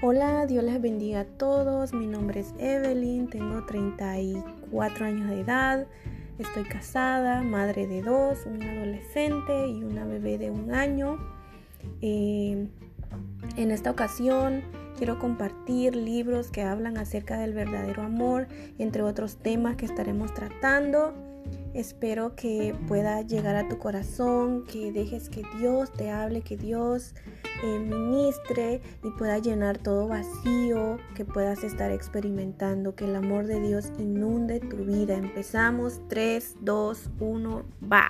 Hola, Dios les bendiga a todos. Mi nombre es Evelyn, tengo 34 años de edad, estoy casada, madre de dos, un adolescente y una bebé de un año. Eh, en esta ocasión quiero compartir libros que hablan acerca del verdadero amor, entre otros temas que estaremos tratando. Espero que pueda llegar a tu corazón, que dejes que Dios te hable, que Dios eh, ministre y pueda llenar todo vacío que puedas estar experimentando, que el amor de Dios inunde tu vida. Empezamos 3, 2, 1, va.